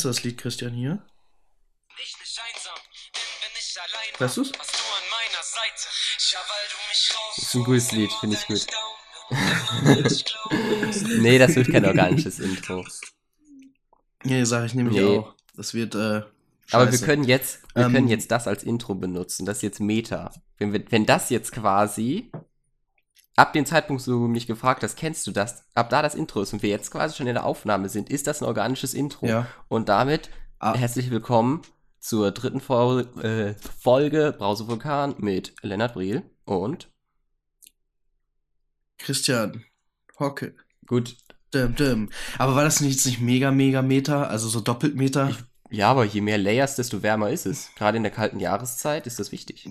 Kennst du das Lied, Christian, hier? Weißt du's? Das ist ein gutes Lied, finde ich gut. nee, das wird kein organisches Intro. Nee, sag ich nämlich Nee. auch. Das wird, äh, Aber wir können jetzt, wir Ähm, können jetzt das als Intro benutzen. Das ist jetzt Meta. Wenn, wir, wenn das jetzt quasi ab dem Zeitpunkt, wo du mich gefragt hast, kennst du das, ab da das Intro ist und wir jetzt quasi schon in der Aufnahme sind, ist das ein organisches Intro. Ja. Und damit Ah. herzlich willkommen zur dritten Fol äh, Folge Brausevulkan mit Lennart Briel und Christian Hocke. gut, Dim, dim. Aber war das nicht, jetzt nicht mega, mega Meter? Also so doppelt Meter? ja, aber je mehr Layers, desto wärmer ist es. Gerade in der kalten Jahreszeit ist das wichtig.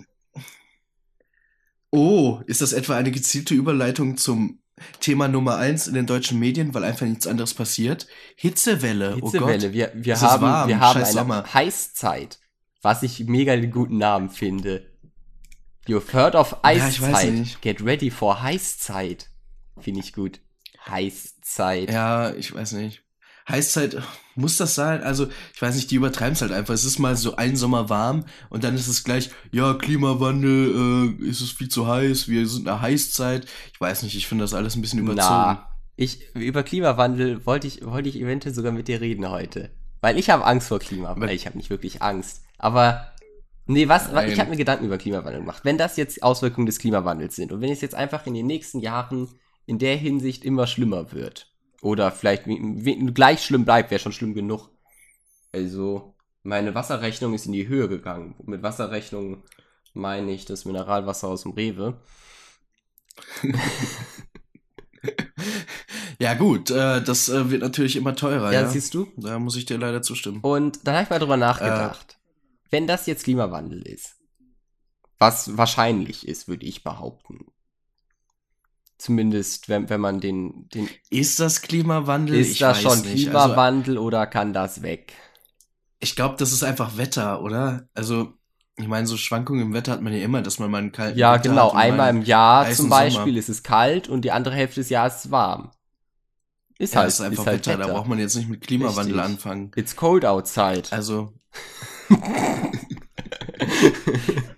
Oh, ist das etwa eine gezielte Überleitung zum Thema Nummer eins in den deutschen Medien, weil einfach nichts anderes passiert? Hitzewelle. Hitzewelle. Oh Gott. wir wir haben, warm, wir haben eine Sommer. Heißzeit, was ich mega den guten Namen finde. You've heard of Ja, ich weiß Eiszeit. nicht. Get ready for Heißzeit. Finde ich gut. Heißzeit. Ja, ich weiß nicht. Heißzeit, muss das sein? Also, ich weiß nicht, die übertreiben es halt einfach. Es ist mal so ein Sommer warm und dann ist es gleich, ja, Klimawandel, äh, ist es viel zu heiß, wir sind in einer Heißzeit. Ich weiß nicht, ich finde das alles ein bisschen überzogen. Na, ich, über Klimawandel wollte ich, wollte ich eventuell sogar mit dir reden heute. Weil ich habe Angst vor Klimawandel. Ich habe nicht wirklich Angst. Aber, nee, was, was ich Nein. habe mir Gedanken über Klimawandel gemacht. Wenn das jetzt Auswirkungen des Klimawandels sind und wenn es jetzt einfach in den nächsten Jahren in der Hinsicht immer schlimmer wird. Oder vielleicht gleich schlimm bleibt, wäre schon schlimm genug. Also, meine Wasserrechnung ist in die Höhe gegangen. Mit Wasserrechnung meine ich das Mineralwasser aus dem Rewe. Ja, gut, äh, das äh, wird natürlich immer teurer, Ja, ja. siehst du? Da muss ich dir leider zustimmen. Und dann habe ich mal drüber nachgedacht. Wenn das jetzt Klimawandel ist, was wahrscheinlich ist, würde ich behaupten. Zumindest, wenn, wenn man den, den Ist das Klimawandel? ist ich das schon nicht. Also, Klimawandel oder kann das weg? ich glaube, das ist einfach Wetter, oder? Also, ich meine, so Schwankungen im Wetter hat man ja immer, dass man mal einen kalten Ja, Winter genau. Einmal im Jahr zum Beispiel Sommer. ist es kalt und die andere Hälfte des Jahres ist es warm. Ist Ja, halt, ist einfach halt Wetter, da braucht man jetzt nicht mit Klimawandel Richtig. anfangen. It's cold outside. Also.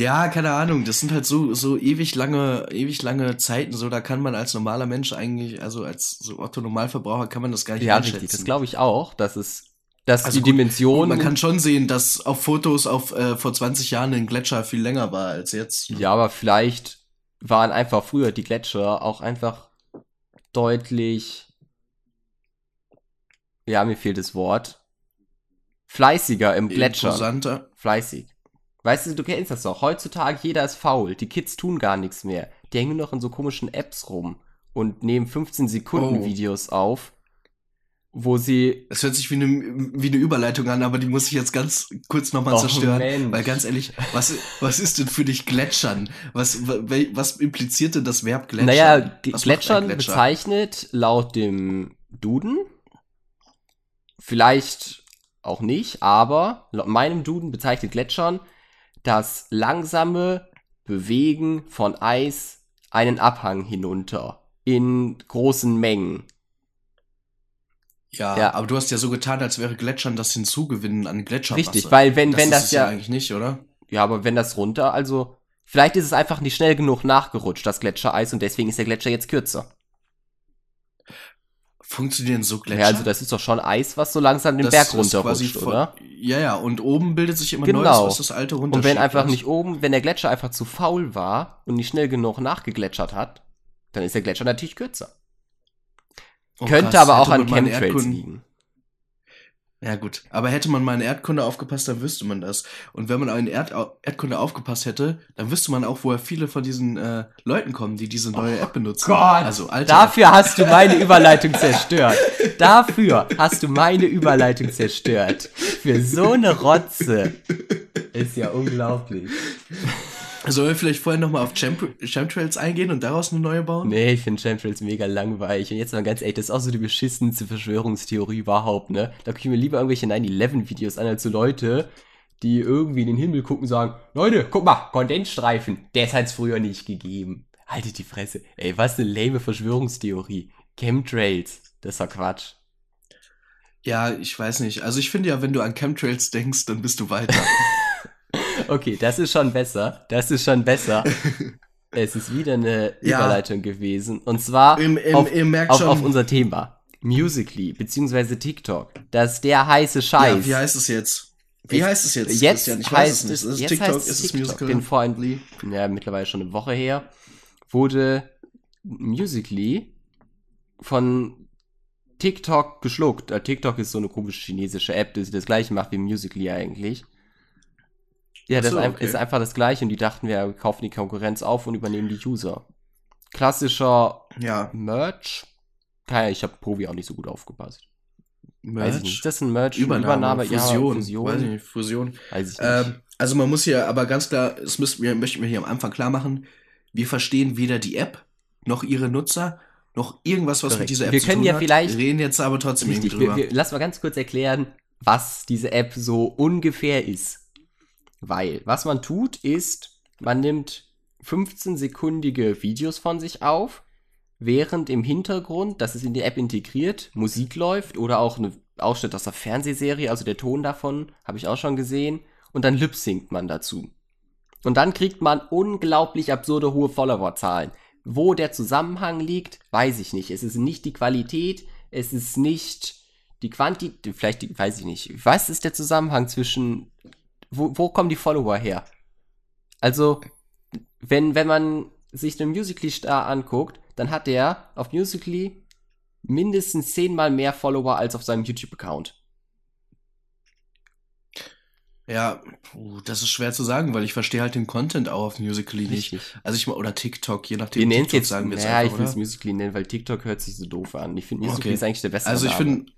ja, keine Ahnung, das sind halt so, so ewig lange, ewig lange Zeiten, so, da kann man als normaler Mensch eigentlich, also als so Otto Normalverbraucher kann man das gar nicht ja, einschätzen. richtig. Das glaube ich auch, dass es, dass Also die gut, Dimension. Man kann schon sehen, dass auf Fotos auf, äh, vor 20 Jahren ein Gletscher viel länger war als jetzt. Ja, aber vielleicht waren einfach früher die Gletscher auch einfach deutlich. Ja, mir fehlt das Wort. Fleißiger im Gletscher. Imposanter. Fleißig. Weißt du, du kennst das doch. Heutzutage jeder ist faul. Die Kids tun gar nichts mehr. Die hängen nur noch in so komischen Apps rum und nehmen 15 Sekunden Oh. Videos auf, wo sie. Es hört sich wie eine, wie eine Überleitung an, aber die muss ich jetzt ganz kurz nochmal Och, zerstören. Mensch. Weil ganz ehrlich, was, was ist denn für dich Gletschern? Was, was, impliziert denn das Verb Gletschern? Naja, Was Gletschern Gletscher? bezeichnet laut dem Duden, vielleicht auch nicht, aber laut meinem Duden bezeichnet Gletschern das langsame Bewegen von Eis einen Abhang hinunter in großen Mengen. Ja, Ja. aber du hast ja so getan, als wäre Gletschern das Hinzugewinnen an Gletscherwasser. Richtig, weil wenn, wenn ist das es ja, eigentlich nicht, oder? ja, aber wenn das runter, also vielleicht ist es einfach nicht schnell genug nachgerutscht, das Gletschereis, und deswegen ist der Gletscher jetzt kürzer. Funktionieren so Gletscher? Ja, also das ist doch schon Eis, was so langsam den Das Berg runterrutscht, oder? Ja, ja, und oben bildet sich immer Genau. Neues, was das alte Und runterschiebt. wenn einfach nicht oben, wenn der Gletscher einfach zu faul war und nicht schnell genug nachgegletschert hat, dann ist der Gletscher natürlich kürzer. Oh, Könnte krass, aber auch an Chemtrails liegen. Ja gut, aber hätte man mal in Erdkunde aufgepasst, dann wüsste man das. Und wenn man in Erd Erdkunde aufgepasst hätte, dann wüsste man auch, woher viele von diesen äh, Leuten kommen, die diese neue App benutzen. Gott, also alte Dafür hast du meine Überleitung zerstört. Dafür hast du meine Überleitung zerstört. Für so eine Rotze. Ist ja unglaublich. Sollen wir vielleicht vorher nochmal auf Chemtrails eingehen und daraus eine neue bauen? Nee, ich finde Chemtrails mega langweilig. Und jetzt mal ganz ehrlich, das ist auch so die beschissenste Verschwörungstheorie überhaupt, ne? Da gucke ich mir lieber irgendwelche 9-11-Videos an, als so Leute, die irgendwie in den Himmel gucken und sagen, Leute, guck mal, Kondensstreifen, das hat's früher nicht gegeben. Haltet die Fresse. Ey, was eine lame Verschwörungstheorie. Chemtrails, das war Quatsch. Ja, ich weiß nicht. Also ich finde ja, wenn du an Chemtrails denkst, dann bist du weiter. Okay, das ist schon besser. Das ist schon besser. es ist wieder eine Ja. Überleitung gewesen. Und zwar Im, im, auf, ihr auf, auf unser Thema. Musically, beziehungsweise TikTok. Das ist der heiße Scheiß. ja, wie heißt es jetzt? Wie Ich- heißt es jetzt? Jetzt Christian? Ich heißt weiß es nicht. es, Ist es jetzt TikTok? heißt Ist es TikTok. Musical? Denn vor ein, ja, mittlerweile schon eine Woche her, wurde Musically von TikTok geschluckt. Äh, TikTok ist so eine komische chinesische App, die das gleiche macht wie Musically eigentlich. Ja, das so, ist okay. ist einfach das gleiche und die dachten, wir kaufen die Konkurrenz auf und übernehmen die User. Klassischer Ja, Merch. Keine, ich habe Provi auch nicht so gut aufgepasst. Merch. Ist das ein Merch? Übernahme, Fusion. Ja, Fusion. Weiß ich nicht, Fusion. Weiß ich nicht. Ähm, also man muss hier aber ganz klar, das müssen wir, möchten wir hier am Anfang klar machen, wir verstehen weder die App, noch ihre Nutzer, noch irgendwas, was Korrekt. mit dieser App Wir zu können tun ja hat. vielleicht- reden jetzt aber trotzdem Richtig, irgendwie wir, drüber. wir, lass mal ganz kurz erklären, was diese App so ungefähr ist. Weil, was man tut, ist, man nimmt 15-sekundige Videos von sich auf, während im Hintergrund, das ist in die App integriert, Musik läuft oder auch ein Ausschnitt aus der Fernsehserie, also der Ton davon, habe ich auch schon gesehen, und dann lip-synkt man dazu. Und dann kriegt man unglaublich absurde hohe Followerzahlen. Wo der Zusammenhang liegt, weiß ich nicht. Es ist nicht die Qualität, es ist nicht die Quantität, vielleicht, die, weiß ich nicht. Was ist der Zusammenhang zwischen, wo, wo kommen die Follower her? Also, wenn, wenn man sich den Musical.ly-Star anguckt, dann hat der auf Musical.ly mindestens zehnmal mehr Follower als auf seinem YouTube-Account. Ja, das ist schwer zu sagen, weil ich verstehe halt den Content auch auf Musical.ly nicht. Richtig. Also ich mal, oder TikTok, je nachdem. Wir nennen es jetzt, sagen wir jetzt naja, ich will es? Musical.ly nennen, weil TikTok hört sich so doof an. Ich finde Musical.ly Okay. ist eigentlich der beste Also ich finde,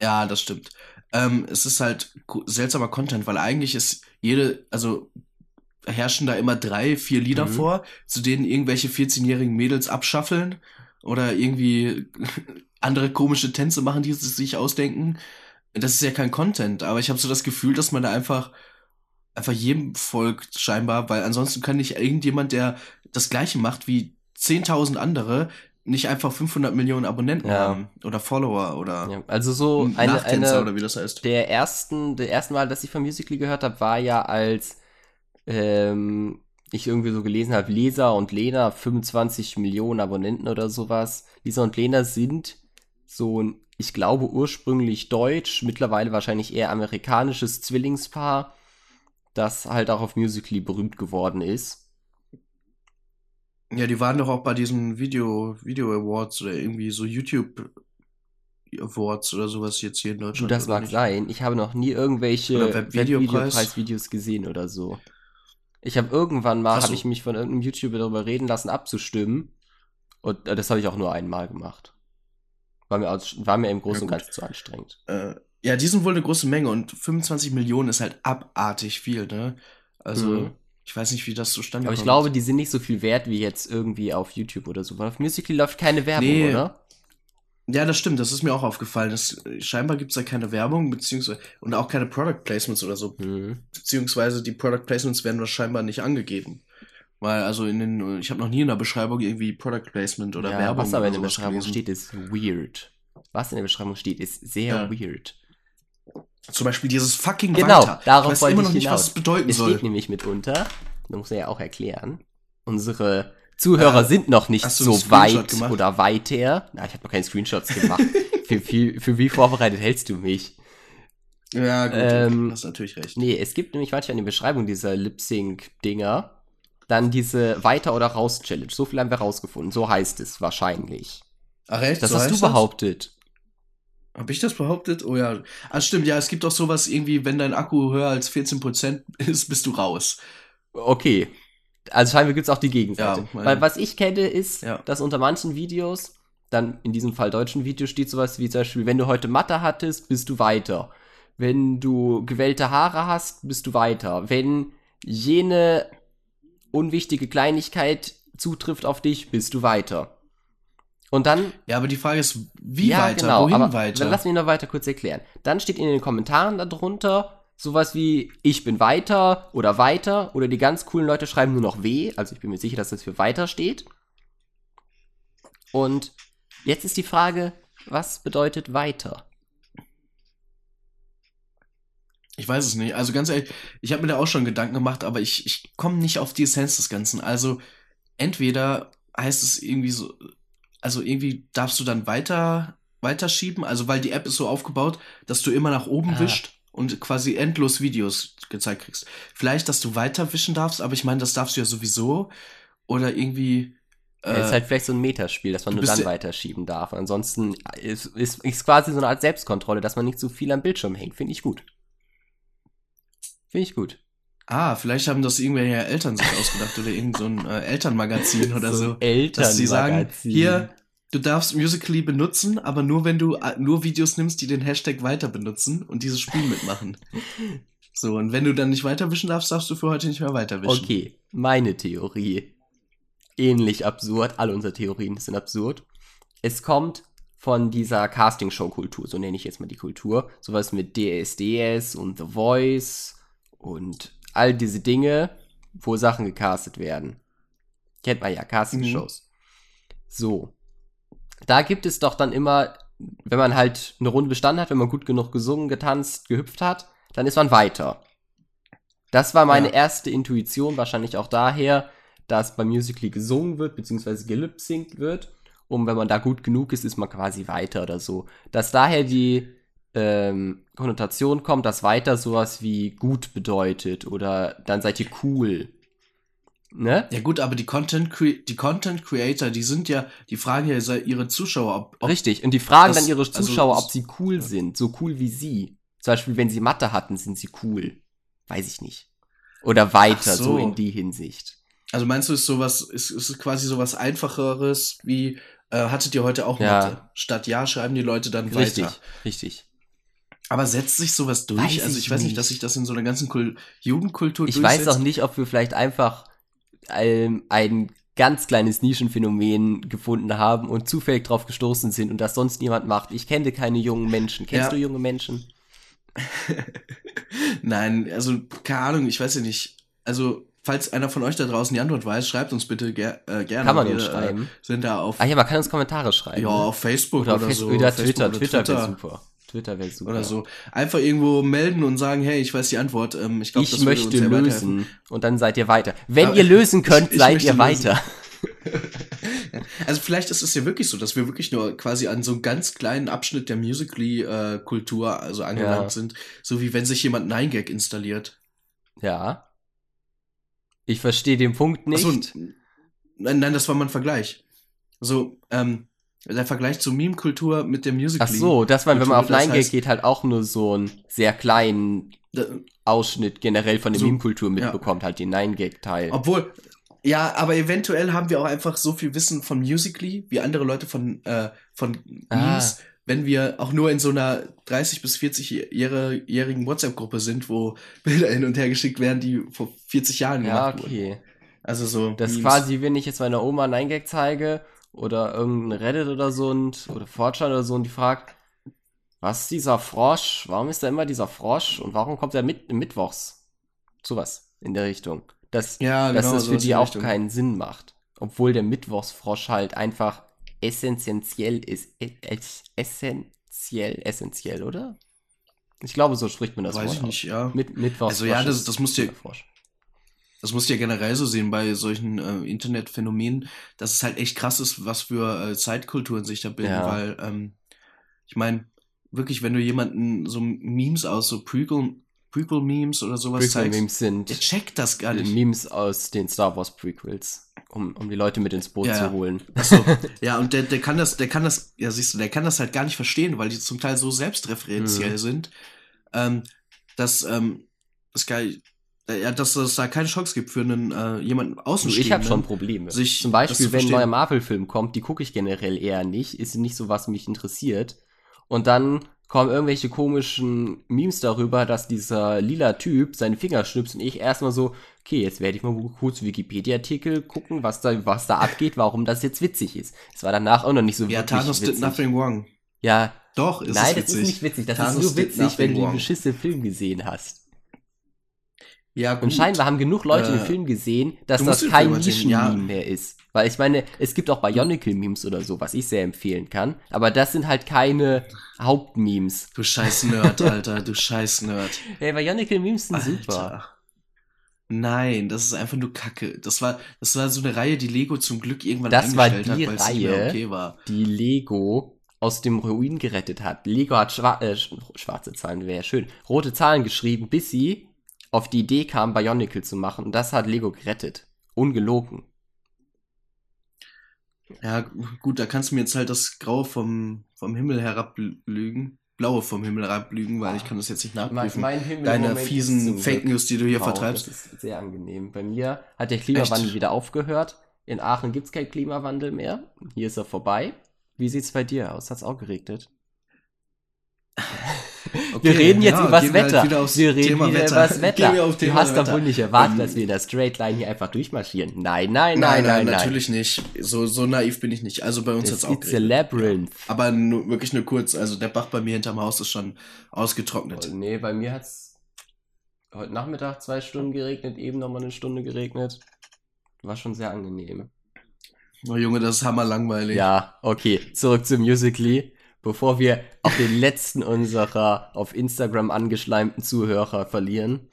ja, das stimmt. Ähm, es ist halt seltsamer Content, weil eigentlich ist jede, also herrschen da immer drei, vier Lieder Mhm. vor, zu denen irgendwelche 14-jährigen Mädels abschaffeln oder irgendwie andere komische Tänze machen, die sie sich ausdenken. Das ist ja kein Content, aber ich habe so das Gefühl, dass man da einfach einfach jedem folgt scheinbar, weil ansonsten kann nicht irgendjemand, der das gleiche macht wie 10.000 andere, nicht einfach 500 Millionen Abonnenten Ja. haben oder Follower oder ja, also so eine, eine oder wie das heißt. der ersten, der ersten Mal, dass ich von Musical.ly gehört habe, war ja als ähm, ich irgendwie so gelesen habe, Lisa und Lena 25 Millionen Abonnenten oder sowas. Lisa und Lena sind so ein, ich glaube ursprünglich deutsch, mittlerweile wahrscheinlich eher amerikanisches Zwillingspaar, das halt auch auf Musical.ly berühmt geworden ist. Ja, die waren doch auch bei diesen Video, Video Awards oder irgendwie so YouTube Awards oder sowas jetzt hier in Du, Deutschland. das oder mag nicht? sein. Ich habe noch nie irgendwelche. Webvideopreis-Videos gesehen oder so. Ich habe irgendwann mal, so. habe ich mich von irgendeinem YouTuber darüber reden lassen, abzustimmen. Und äh, das habe ich auch nur einmal gemacht. War mir, aus, war mir im Großen Ja, und. Ganzen zu anstrengend. Äh, ja, die sind wohl eine große Menge und 25 Millionen ist halt abartig viel, ne? Also, Mhm. Ich weiß nicht, wie das zustande Aber ich kommt. glaube, die sind nicht so viel wert wie jetzt irgendwie auf YouTube oder so. Weil auf Musical.ly läuft keine Werbung, Nee. oder? Ja, das stimmt, das ist mir auch aufgefallen. Das, scheinbar gibt's da keine Werbung, beziehungsweise, und auch keine Product Placements oder so. Mhm. Beziehungsweise die Product Placements werden wahrscheinlich scheinbar nicht angegeben. Weil, also in den, ich habe noch nie in der Beschreibung irgendwie Product Placement oder ja, Werbung was aber in der Beschreibung gelesen. steht, ist weird. Was in der Beschreibung steht, ist sehr Ja. weird. Zum Beispiel dieses fucking Genau, Weiter. darauf ich weiß wollte immer ich noch nicht, hinaus. was es bedeuten Es soll. steht nämlich mitunter, da muss er ja auch erklären, unsere Zuhörer Äh, sind noch nicht so weit gemacht? oder weiter. Na, ich habe noch keine Screenshots gemacht. für, für, für wie vorbereitet hältst du mich? Ja, gut, Ähm, hast natürlich recht. Nee, es gibt nämlich manchmal in der Beschreibung dieser Lip-Sync-Dinger dann diese Weiter- oder Raus-Challenge. So viel haben wir rausgefunden. So heißt es wahrscheinlich. Ach echt? Das so hast du das? Behauptet. Hab ich das behauptet? Oh ja. Ah, stimmt, ja, es gibt auch sowas irgendwie, wenn dein Akku höher als 14% ist, bist du raus. Okay. Also scheinbar gibt es auch die Gegenseite. Ja, Weil was ich kenne, ist, Ja. dass unter manchen Videos, dann in diesem Fall deutschen Videos, steht sowas wie zum Beispiel, wenn du heute Mathe hattest, bist du weiter. Wenn du gewellte Haare hast, bist du weiter. Wenn jene unwichtige Kleinigkeit zutrifft auf dich, bist du weiter. Und dann Ja, aber die Frage ist, wie ja, weiter? genau, Wohin aber weiter? Dann lass mich noch weiter kurz erklären. Dann steht in den Kommentaren darunter sowas wie ich bin weiter oder weiter oder die ganz coolen Leute schreiben nur noch W, also ich bin mir sicher, dass das für weiter steht. Und jetzt ist die Frage, was bedeutet weiter? Ich weiß es nicht. Also ganz ehrlich, ich habe mir da auch schon Gedanken gemacht, aber ich, ich komme nicht auf die Essenz des Ganzen. Also entweder heißt es irgendwie so, also irgendwie darfst du dann weiter weiterschieben, also weil die App ist so aufgebaut, dass du immer nach oben Ah. wischt und quasi endlos Videos gezeigt kriegst. Vielleicht, dass du weiter wischen darfst, aber ich meine, das darfst du ja sowieso. Oder irgendwie. Ja, ist Äh, halt vielleicht so ein Metaspiel, dass man nur dann weiterschieben darf. Ansonsten ist, ist, ist quasi so eine Art Selbstkontrolle, dass man nicht zu viel am Bildschirm hängt. Finde ich gut. Finde ich gut. Ah, vielleicht haben das irgendwelche Eltern sich ausgedacht oder irgend so ein äh, Elternmagazin oder so. Eltern dass sie sagen, hier, du darfst Musically benutzen, aber nur wenn du äh, nur Videos nimmst, die den Hashtag weiter benutzen und dieses Spiel mitmachen. So, und wenn du dann nicht weiterwischen darfst, darfst du für heute nicht mehr weiterwischen. Okay, meine Theorie. Ähnlich absurd. Alle unsere Theorien sind absurd. Es kommt von dieser Castingshow-Kultur, so nenne ich jetzt mal die Kultur. Sowas mit DSDS und The Voice und all diese Dinge, wo Sachen gecastet werden. Kennt man ja, Castingshows. So. Da gibt es doch dann immer, wenn man halt eine Runde bestanden hat, wenn man gut genug gesungen, getanzt, gehüpft hat, dann ist man weiter. Das war meine Ja. erste Intuition, wahrscheinlich auch daher, dass beim Musically gesungen wird, beziehungsweise gelipsingt wird. Und wenn man da gut genug ist, ist man quasi weiter oder so. Dass daher die ähm, Konnotation kommt, dass weiter sowas wie gut bedeutet oder dann seid ihr cool. Ne? Ja gut, aber die Content, die Content Creator, die sind ja, die fragen ja ihre Zuschauer, ob, ob Richtig. Und die fragen das- dann ihre also Zuschauer, das- ob sie cool sind. So cool wie sie. Zum Beispiel, wenn sie Mathe hatten, sind sie cool. Weiß ich nicht. Oder weiter, so. so. in die Hinsicht. Also meinst du, ist sowas, ist, ist quasi sowas einfacheres wie, äh, hattet ihr heute auch Ja. Mathe? Statt ja schreiben die Leute dann Richtig, weiter. richtig. Aber setzt sich sowas durch? Weiß also ich ich weiß nicht, dass sich das in so einer ganzen Kul Jugendkultur Ich weiß auch nicht, ob wir vielleicht einfach ähm, ein ganz kleines Nischenphänomen gefunden haben und zufällig drauf gestoßen sind und das sonst niemand macht. Ich kenne keine jungen Menschen. Kennst Ja. du junge Menschen? Nein, also keine Ahnung, ich weiß ja nicht. Also falls einer von euch da draußen die Antwort weiß, schreibt uns bitte ger äh, gerne. Kann man Wir, uns schreiben. Äh, sind da auf, Ah ja, man kann uns Kommentare schreiben. ja, auf Facebook oder oder, auf Facebook so. oder Facebook Twitter. oder Twitter, wäre Twitter super. Twitter wäre super. Oder so. Einfach irgendwo melden und sagen, hey, ich weiß die Antwort. Ähm, ich glaub, ich das würde möchte uns lösen und dann seid ihr weiter. Wenn Aber ihr lösen könnt, ich seid möchte ihr weiter. Also vielleicht ist es ja wirklich so, dass wir wirklich nur quasi an so einem ganz kleinen Abschnitt der Musically-Kultur also angelangt Ja. sind. So wie wenn sich jemand 9gag installiert. Ja. Ich verstehe den Punkt nicht. So, nein, nein, das war mal ein Vergleich. So, ähm, der Vergleich zur Meme-Kultur mit der Ach Musically. so, das war, wenn man auf Kultur, das 9gag heißt- geht, halt auch nur so einen sehr kleinen Ausschnitt generell von der So, Meme-Kultur ja. mitbekommt, halt den 9gag-Teil. Obwohl, ja, aber eventuell haben wir auch einfach so viel Wissen von Musically, wie andere Leute von, äh, von Ah. Memes, wenn wir auch nur in so einer 30- bis 40-jährigen WhatsApp-Gruppe sind, wo Bilder hin und her geschickt werden, die vor 40 Jahren Ja, gemacht wurden. okay. Also so. Das ist Memes. quasi, wenn ich jetzt meiner Oma einen 9gag zeige oder irgendein Reddit oder so und, oder Fortran oder so und die fragt, was ist dieser Frosch? Warum ist da immer dieser Frosch? Und warum kommt er mit mittwochs? Sowas in der Richtung. Das, Ja, dass genau, das für die auch Richtung. keinen Sinn macht. Obwohl der Mittwochsfrosch halt einfach essentiell ist. E- es- Essentiell, essentiell, oder? Ich glaube, so spricht man das Weiß Wort ich nicht, ja. Mit, Mittwochsfrosch Also ja, das- das musst du-. Das musst du ja generell so sehen bei solchen äh, Internetphänomenen, dass es halt echt krass ist, was für äh, Zeitkulturen sich da bilden, Ja. weil ähm, ich meine, wirklich, wenn du jemanden so Memes aus so Prequel, Prequel-Memes oder sowas zeigst, Prequel-Memes sind der checkt das gar nicht. Memes aus den Star Wars Prequels, um, um die Leute mit ins Boot Ja, zu ja. holen. Achso, ja, und der, der kann das, der kann das, ja siehst du, der kann das halt gar nicht verstehen, weil die zum Teil so selbstreferenziell Mhm. sind, ähm, dass ähm, es gar, äh, ja, dass es da keine Chance gibt für einen äh, jemanden außenstehenden. ich habe schon Probleme. sich Zum das Beispiel, wenn ein neuer Marvel-Film kommt, die gucke ich generell eher nicht, ist nicht so, was mich interessiert. Und dann kommen irgendwelche komischen Memes darüber, dass dieser lila Typ seine Finger schnipst und ich erstmal so, okay, jetzt werde ich mal kurz Wikipedia-Artikel gucken, was da, was da abgeht, warum das jetzt witzig ist. Es war danach auch noch nicht so Ja, wirklich Thanos witzig. did nothing wrong. Ja, Doch, ist nein, es das witzig. ist nicht witzig. Das Thanos ist nur witzig, wenn du wrong. beschissenen Film gesehen hast. Ja, gut. Und scheinbar haben genug Leute den Äh, Film gesehen, dass das den kein. Nischen-Meme mehr ist. Weil ich meine, es gibt auch Bionicle-Memes oder so, was ich sehr empfehlen kann. Aber das sind halt keine Hauptmemes. Du scheiß Nerd, Alter, du scheiß Nerd. Ey, Bionicle-Memes sind super. Alter. Nein, das ist einfach nur Kacke. Das war, das war so eine Reihe, die Lego zum Glück irgendwann Das war die hat, weil es nicht mehr Reihe, okay war. Die Lego aus dem Ruin gerettet hat. Lego hat schwa äh, sch- schwarze Zahlen, wäre ja schön, rote Zahlen geschrieben, bis sie auf die Idee kam, Bionicle zu machen. Und das hat Lego gerettet. Ungelogen. Ja, gut, da kannst du mir jetzt halt das Graue vom, vom Himmel herablügen. Blaue vom Himmel herablügen, weil ich kann das jetzt nicht nachprüfen. Himmel Deine fiesen Fake News, die du hier Wow, vertreibst. Das ist sehr angenehm. Bei mir hat der Klimawandel Echt? wieder aufgehört. In Aachen gibt es keinen Klimawandel mehr. Hier ist er vorbei. Wie sieht's bei dir aus? Hat's auch geregnet? Okay, wir reden jetzt ja, übers wir halt Wetter. aufs wir reden Thema wieder Wetter. übers Wetter. Du hast doch Wetter. wohl nicht erwartet, dass wir in der Straight Line hier einfach durchmarschieren. Nein, nein, nein, Nein, nein, nein, nein. natürlich nicht. So, so naiv bin ich nicht. Also bei uns hat's It's, auch it's labyrinth. Aber nur, wirklich nur kurz. Also der Bach bei mir hinterm Haus ist schon ausgetrocknet. Oh, nee, bei mir hat's heute Nachmittag zwei Stunden geregnet, eben nochmal eine Stunde geregnet. War schon sehr angenehm. Oh Junge, das ist hammerlangweilig. Ja, okay, zurück zu Musically. Bevor wir auch den letzten unserer auf Instagram angeschleimten Zuhörer verlieren.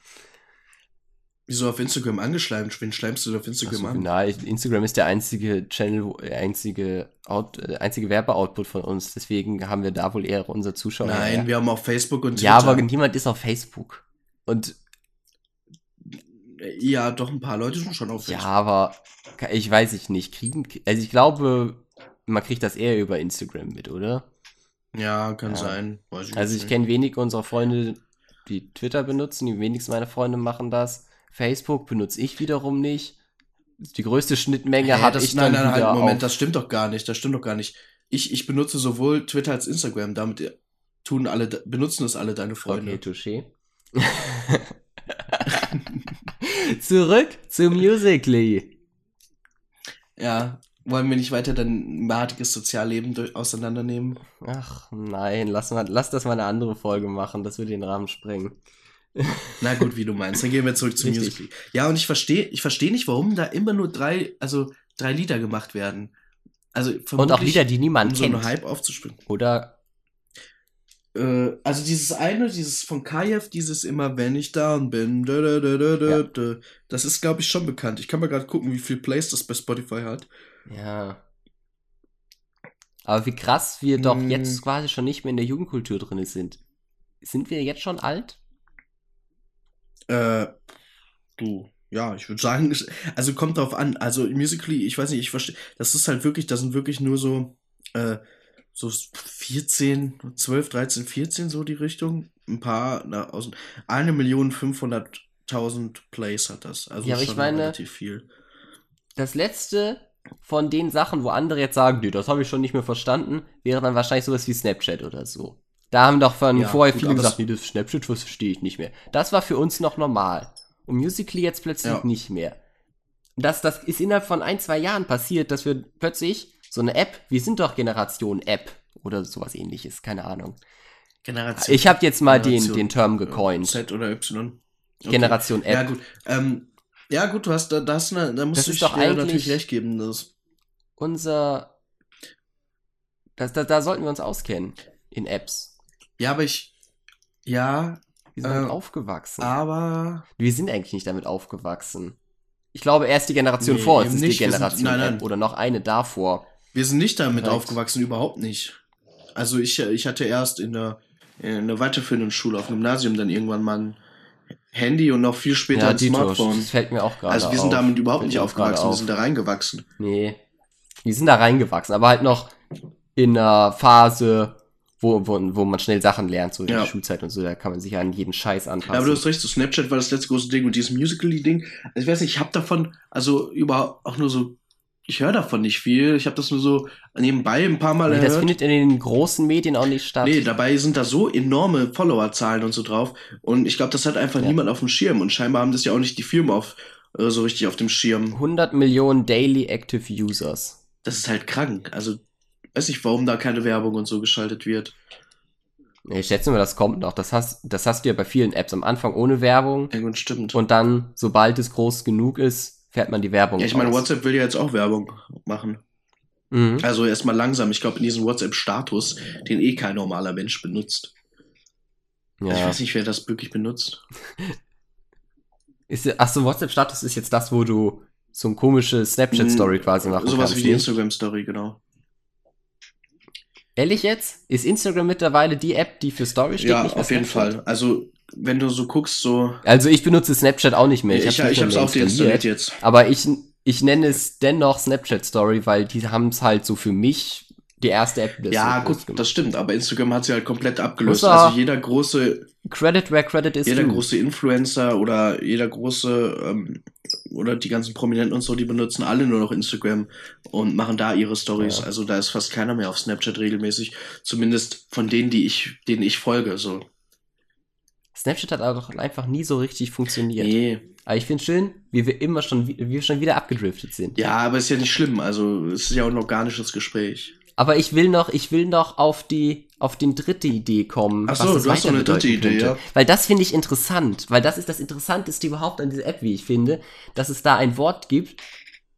Wieso auf Instagram angeschleimt? Wen schleimst du auf Instagram Also, an? na, ich- Instagram ist der einzige Channel, einzige, Out, äh, einzige Werbeoutput von uns. Deswegen haben wir da wohl eher unsere Zuschauer. Nein, her. wir haben auf Facebook und Twitter. ja, aber niemand ist auf Facebook. Und Ja, doch, ein paar Leute sind schon auf ja, Facebook. aber ich weiß ich nicht. Kriegen, also ich glaube, man kriegt das eher über Instagram mit, oder? Ja, kann Ja. sein. Weiß Also ich kenne wenige unserer Freunde, die Twitter benutzen. Die wenigsten meiner Freunde machen das. Facebook benutze ich wiederum nicht. Die größte Schnittmenge Hä, hat das, ich nein, dann nein, wieder halt, Moment, auf, das stimmt doch gar nicht. Das stimmt doch gar nicht. Ich, ich benutze sowohl Twitter als Instagram. Damit tun alle, benutzen das alle deine Freunde. Okay, touché. Zurück zu Musically. Ja, wollen wir nicht weiter dein bärtiges Sozialleben durch, auseinandernehmen? Ach nein, lass, mal, lass das mal eine andere Folge machen. Das würde den Rahmen sprengen. Na gut, wie du meinst. Dann gehen wir zurück zu Richtig. Musical. Ja, und ich verstehe ich verstehe nicht, warum da immer nur drei, also drei Lieder gemacht werden. Also Und auch Lieder, die niemand um so kennt. einen Hype aufzuspringen. Oder Äh, also dieses eine, dieses von Kajev, dieses immer, wenn ich down bin, da, da, da, Ja. da, das ist, glaube ich, schon bekannt. Ich kann mal gerade gucken, wie viel Plays das bei Spotify hat. Ja. Aber wie krass wir doch Hm. jetzt quasi schon nicht mehr in der Jugendkultur drin sind. Sind wir jetzt schon alt? Äh, du, ja, ich würde sagen, also kommt drauf an. Also Musically, ich weiß nicht, ich verstehe, das ist halt wirklich, das sind wirklich nur so, äh, so 14, 12, 13, 14 so die Richtung. Ein paar, na, aus, eine Million 500.000 Plays hat das. Also Ja, aber schon ich meine- relativ viel. Das letzte von den Sachen, wo andere jetzt sagen, nee, das habe ich schon nicht mehr verstanden, wäre dann wahrscheinlich sowas wie Snapchat oder so. Da haben doch von Ja, vorher gut, viele gesagt, es- nee, das Snapchat, das verstehe ich nicht mehr. Das war für uns noch normal. Und Musically jetzt plötzlich Ja. nicht mehr. Das, das ist innerhalb von ein, zwei Jahren passiert, dass wir plötzlich so eine App, wir sind doch Generation App oder sowas ähnliches, keine Ahnung. Generation. Ich habe jetzt mal den, Generation, den Term äh, gecoint. Z oder Y. Okay. Generation App. Ja, gut. Ähm, ja, gut, du hast da, da, hast eine, da musst Das du ist dir doch eigentlich- natürlich recht geben. Das, Unser. Das, da, da sollten wir uns auskennen. In Apps. ja, aber ich. Ja, Wir sind damit Äh, aufgewachsen. aber. Wir sind eigentlich nicht damit aufgewachsen. Ich glaube, erst die Generation Nee, vor uns ist nicht. die Wir sind- Generation nein, nein. Oder noch eine davor. Wir sind nicht damit Korrekt. aufgewachsen, überhaupt nicht. Also ich, ich hatte erst in der, in der weiterführenden Schule auf dem Gymnasium dann irgendwann mal ein Handy und noch viel später ein Dito, Smartphone. das fällt mir auch gerade Also wir sind auf. damit überhaupt Fällt nicht aufgewachsen, wir auf. sind da reingewachsen. Nee. Wir sind da reingewachsen, aber halt noch in einer Phase, wo, wo, wo man schnell Sachen lernt, so in Ja. der Schulzeit und so, da kann man sich an jeden Scheiß anpassen. Ja, aber du hast recht, so Snapchat war das letzte große Ding und dieses Musical.ly-Ding, also ich weiß nicht, ich habe davon, also überhaupt auch nur so, ich höre davon nicht viel, ich habe das nur so nebenbei ein paar Mal nee, das erhört. findet in den großen Medien auch nicht statt. Nee, dabei sind da so enorme Followerzahlen und so drauf. Und ich glaube, das hat einfach Ja. niemand auf dem Schirm. Und scheinbar haben das ja auch nicht die Firmen auf, äh, so richtig auf dem Schirm. 100 Millionen Daily Active Users. Das ist halt krank. Also, weiß nicht, warum da keine Werbung und so geschaltet wird. Ich schätze mal, das kommt noch. Das hast, das hast du ja bei vielen Apps am Anfang ohne Werbung. Ja, gut, stimmt. Und dann, sobald es groß genug ist, fährt man die Werbung ja, ich meine, raus. WhatsApp will ja jetzt auch Werbung machen. Mhm. Also erstmal langsam. Ich glaube, in diesem WhatsApp-Status, den eh kein normaler Mensch benutzt. Ich Ja. weiß nicht, wer das wirklich benutzt. Ist, ach so, WhatsApp-Status ist jetzt das, wo du so eine komische Snapchat-Story quasi machen Sowas kannst. wie die? Instagram-Story, genau. Ehrlich jetzt? Ist Instagram mittlerweile die App, die für Story steht? Ja, auf jeden? Fall. Also, wenn du so guckst, so. Also ich benutze Snapchat auch nicht mehr. Ich, hab's ich, nicht ich hab's mehr auch deinstalliert jetzt. Aber ich, ich nenne es dennoch Snapchat Story, weil die haben es halt so für mich die erste App. Ja, gut, gemacht. das stimmt, aber Instagram hat sie halt komplett abgelöst. Also jeder große, Credit where credit is jeder due. große Influencer oder jeder große ähm, oder die ganzen Prominenten und so, die benutzen alle nur noch Instagram und machen da ihre Stories. Ja. Also da ist fast keiner mehr auf Snapchat regelmäßig. Zumindest von denen, die ich, denen ich folge. So. Snapchat hat auch einfach nie so richtig funktioniert. Nee. Aber ich finde schön, wie wir immer schon, wie wir schon wieder abgedriftet sind. Ja, aber ist ja nicht schlimm. Also es ist ja auch ein organisches Gespräch. Aber ich will noch, ich will noch auf die, auf die dritte Idee kommen. Ach so, das du hast weiter eine dritte Idee, könnte. ja. Weil das finde ich interessant, weil das ist das Interessanteste überhaupt an dieser App, wie ich finde, dass es da ein Wort gibt,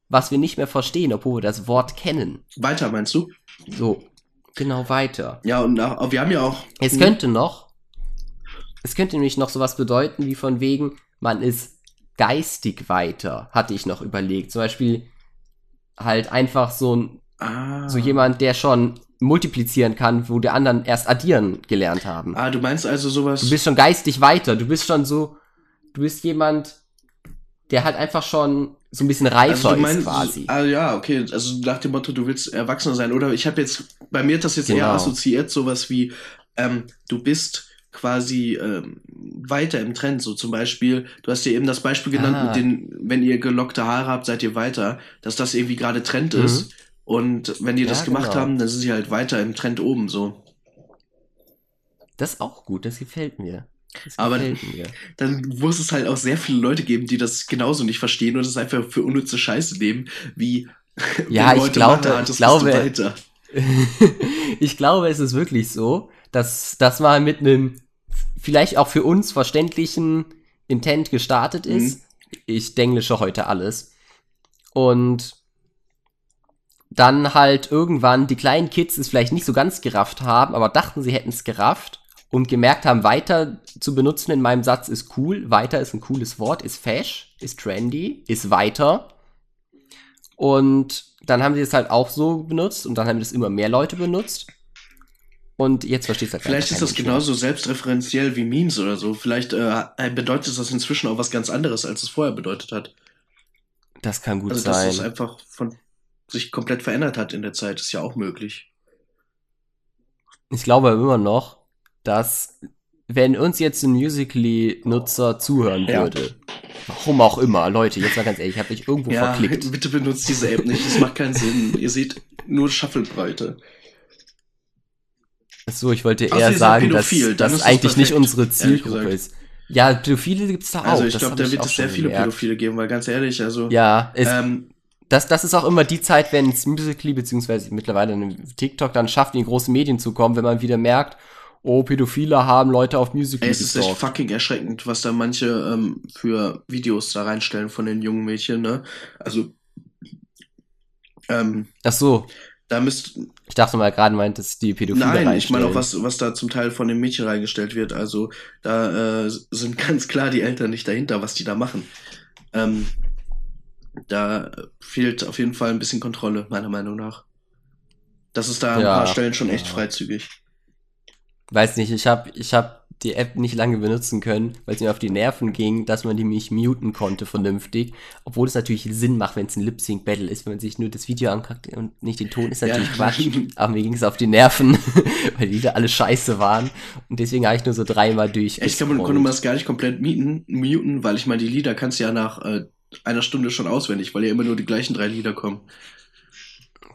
was wir nicht mehr verstehen, obwohl wir das Wort kennen. Weiter, meinst du? So, genau weiter. Ja, und nach, wir haben ja auch. Es könnte noch, es könnte nämlich noch sowas bedeuten, wie von wegen, man ist geistig weiter, hatte ich noch überlegt. Zum Beispiel halt einfach so ein Ah, so jemand, der schon multiplizieren kann, wo die anderen erst addieren gelernt haben. Ah, du meinst also sowas. Du bist schon geistig weiter. Du bist schon so, du bist jemand, der halt einfach schon so ein bisschen reifer also du meinst, ist quasi. Ah ja, okay. Also nach dem Motto, du willst erwachsener sein. Oder ich habe jetzt, bei mir hat das jetzt eher Genau. assoziiert, sowas wie, ähm, du bist quasi ähm, weiter im Trend. So zum Beispiel, du hast dir eben das Beispiel genannt, Ah. mit den, wenn ihr gelockte Haare habt, seid ihr weiter, dass das irgendwie gerade Trend Mhm. ist. Und wenn die Ja, das gemacht genau. haben, dann sind sie halt weiter im Trend oben so. Das ist auch gut, das gefällt mir. Das Aber- gefällt mir. Dann muss es halt auch sehr viele Leute geben, die das genauso nicht verstehen und es einfach für unnütze Scheiße nehmen, wie Ja, ich glaube- Mathe hattest, ich glaube- ich glaube, es ist wirklich so, dass das mal mit einem vielleicht auch für uns verständlichen Intent gestartet ist. Ich denglische heute alles. Und dann halt irgendwann die kleinen Kids es vielleicht nicht so ganz gerafft haben, aber dachten, sie hätten es gerafft und gemerkt haben, weiter zu benutzen in meinem Satz ist cool. Weiter ist ein cooles Wort, ist fesch, ist trendy, ist weiter. Und dann haben sie es halt auch so benutzt und dann haben das immer mehr Leute benutzt. Und jetzt verstehst du halt Vielleicht ist das genauso selbstreferenziell wie Memes oder so. Vielleicht äh, bedeutet das inzwischen auch was ganz anderes, als es vorher bedeutet hat. Das kann gut Also, dass sein. es einfach von sich komplett verändert hat in der Zeit, ist ja auch möglich. Ich glaube immer noch, dass wenn uns jetzt ein Musically-Nutzer zuhören Ja. würde, warum auch immer, Leute, jetzt mal ganz ehrlich, ich habe mich irgendwo Ja, verklickt. bitte benutzt diese App nicht, das macht keinen Sinn. Ihr seht nur Shufflebreite. So, ich wollte eher seid sagen, dass pädophil, das ist das eigentlich nicht unsere Zielgruppe ist. Ja, Pädophile gibt's da auch. Also ich glaube, da wird es sehr viele gemerkt. Pädophile geben, weil ganz ehrlich, also Ja, es, ähm, das, das ist auch immer die Zeit, wenn es Musically, beziehungsweise mittlerweile in TikTok dann schafft, in die großen Medien zu kommen, wenn man wieder merkt, oh, Pädophile haben Leute auf Musically ey, es ist echt fucking erschreckend, was da manche ähm, für Videos da reinstellen von den jungen Mädchen, ne? Also ähm, Ach so, da müsst ich dachte mal gerade meintest die Pädophile Nein, ich meine auch, was, was da zum Teil von den Mädchen reingestellt wird. Also da äh, sind ganz klar die Eltern nicht dahinter, was die da machen. Ähm, da fehlt auf jeden Fall ein bisschen Kontrolle, meiner Meinung nach. Das ist da an Ja, ein paar Stellen schon echt ja. freizügig. Weiß nicht, ich habe ich hab die App nicht lange benutzen können, weil es mir auf die Nerven ging, dass man die nicht muten konnte vernünftig. Obwohl es natürlich Sinn macht, wenn es ein Lip-Sync-Battle ist, wenn man sich nur das Video anguckt und nicht den Ton, ist natürlich Ja. Quatsch. Aber mir ging es auf die Nerven, weil die Lieder alle scheiße waren. Und deswegen habe ich nur so dreimal durch. Ich glaube, man konnte das gar nicht komplett muten, muten weil ich meine, die Lieder kannst du ja nach äh, einer Stunde schon auswendig, weil ja immer nur die gleichen drei Lieder kommen.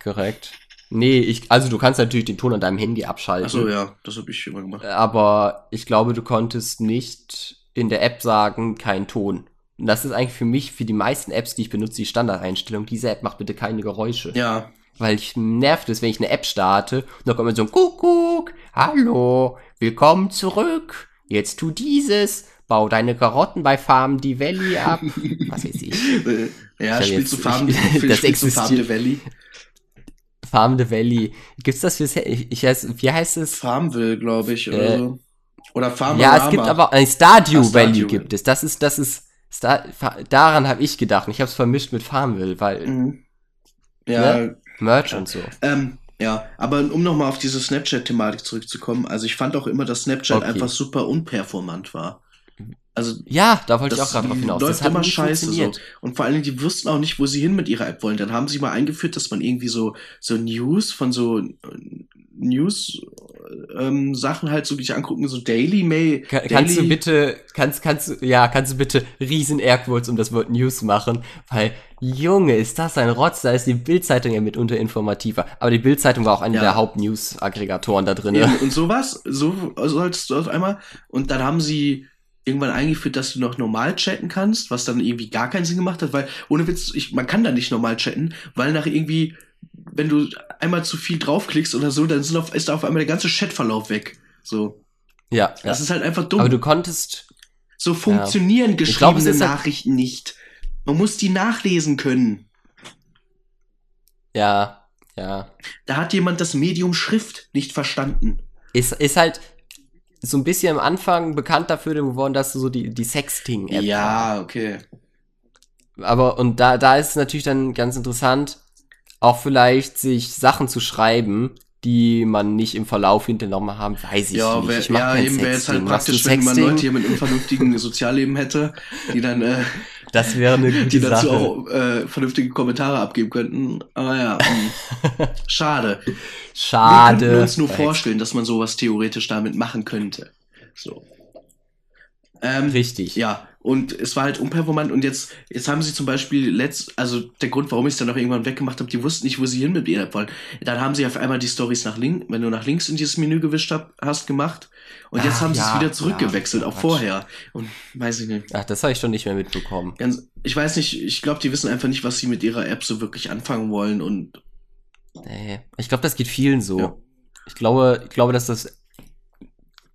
Korrekt. Nee, ich, also du kannst natürlich den Ton an deinem Handy abschalten. Achso, ja, das habe ich immer gemacht. aber ich glaube, du konntest nicht in der App sagen, kein Ton. Und das ist eigentlich für mich, für die meisten Apps, die ich benutze, die Standardeinstellung. Diese App macht bitte keine Geräusche. Ja, Weil ich nervt es, wenn ich eine App starte und da kommt immer so ein Kuckuck. hallo, willkommen zurück. Jetzt tu dieses, bau deine Karotten bei Farm die Valley ab. Was weiß ich. ja, Ich spielst jetzt- du Farm, ich- das du existiert. Farm the Valley? Farm the Valley. Gibt's das fürs, ich, ich weiß, wie heißt es? Farmville, glaube ich, oder Äh, so. Oder Farm Ja, es gibt aber ein Stardew Ah, Stardew Valley gibt es. Das ist, das ist, Star, daran habe ich gedacht. Ich habe es vermischt mit Farmville, weil Mhm. Ja, Ne? Merch und so. ähm, ja, aber um nochmal auf diese Snapchat-Thematik zurückzukommen, also ich fand auch immer, dass Snapchat Okay. einfach super unperformant war. Also Ja, da wollte ich Das auch gerade drauf hinaus. läuft immer nie scheiße so. Und vor allen Dingen, die wussten auch nicht, wo sie hin mit ihrer App wollen. Dann haben sie mal eingeführt, dass man irgendwie so, so News von so äh, News ähm, Sachen halt so sich angucken, so Daily Mail. Ka- Daily, Kannst du bitte, kannst, kannst du, ja, kannst du bitte riesen Airquotes um das Wort News machen? Weil, Junge, ist das ein Rotz, da ist die Bildzeitung ja mitunter informativer. Aber die Bildzeitung war auch einer Ja. der Haupt-News-Aggregatoren da drin. Eben, und sowas, so sollst du auf einmal. Und dann haben sie irgendwann eingeführt, dass du noch normal chatten kannst, was dann irgendwie gar keinen Sinn gemacht hat, weil ohne Witz, ich, man kann da nicht normal chatten, weil nach irgendwie, wenn du einmal zu viel draufklickst oder so, dann auf, ist auf einmal der ganze Chatverlauf weg. So. Ja, Das ja. ist halt einfach dumm. Aber du konntest, so funktionieren geschriebene glaub, halt- Nachrichten nicht. Man muss die nachlesen können. ja, ja. Da hat jemand das Medium Schrift nicht verstanden. Ist, ist halt so ein bisschen am Anfang bekannt dafür geworden, dass du so die, die Sexting-App Ja, okay. Aber und da, da ist es natürlich dann ganz interessant, auch vielleicht sich Sachen zu schreiben, die man nicht im Verlauf hinternommen haben, weiß ich Ja, nicht. wär, ich ja eben wäre jetzt halt praktisch, wenn man? Leute hier mit einem vernünftigen Sozialleben hätte, die dann, äh, Das wäre eine gute die dazu Sache. auch äh, vernünftige Kommentare abgeben könnten. Aber ja, mh. schade. Wir Schade. könnten uns nur vorstellen, dass man sowas theoretisch damit machen könnte. So. Ähm, Richtig. Ja, und es war halt unperformant und jetzt, jetzt haben sie zum Beispiel letzt, also der Grund, warum ich es dann auch irgendwann weggemacht habe, die wussten nicht, wo sie hin mit App wollen. Dann haben sie auf einmal die Stories nach links, wenn du nach links in dieses Menü gewischt hab, hast, gemacht. Und jetzt Ach, haben sie ja, es wieder zurückgewechselt ja, auf vorher. Und weiß ich nicht. Ach, das habe ich schon nicht mehr mitbekommen. Ganz, ich weiß nicht, ich glaube, die wissen einfach nicht, was sie mit ihrer App so wirklich anfangen wollen und Nee. Ich glaube, das geht vielen so. Ja. Ich glaube, ich glaube, dass das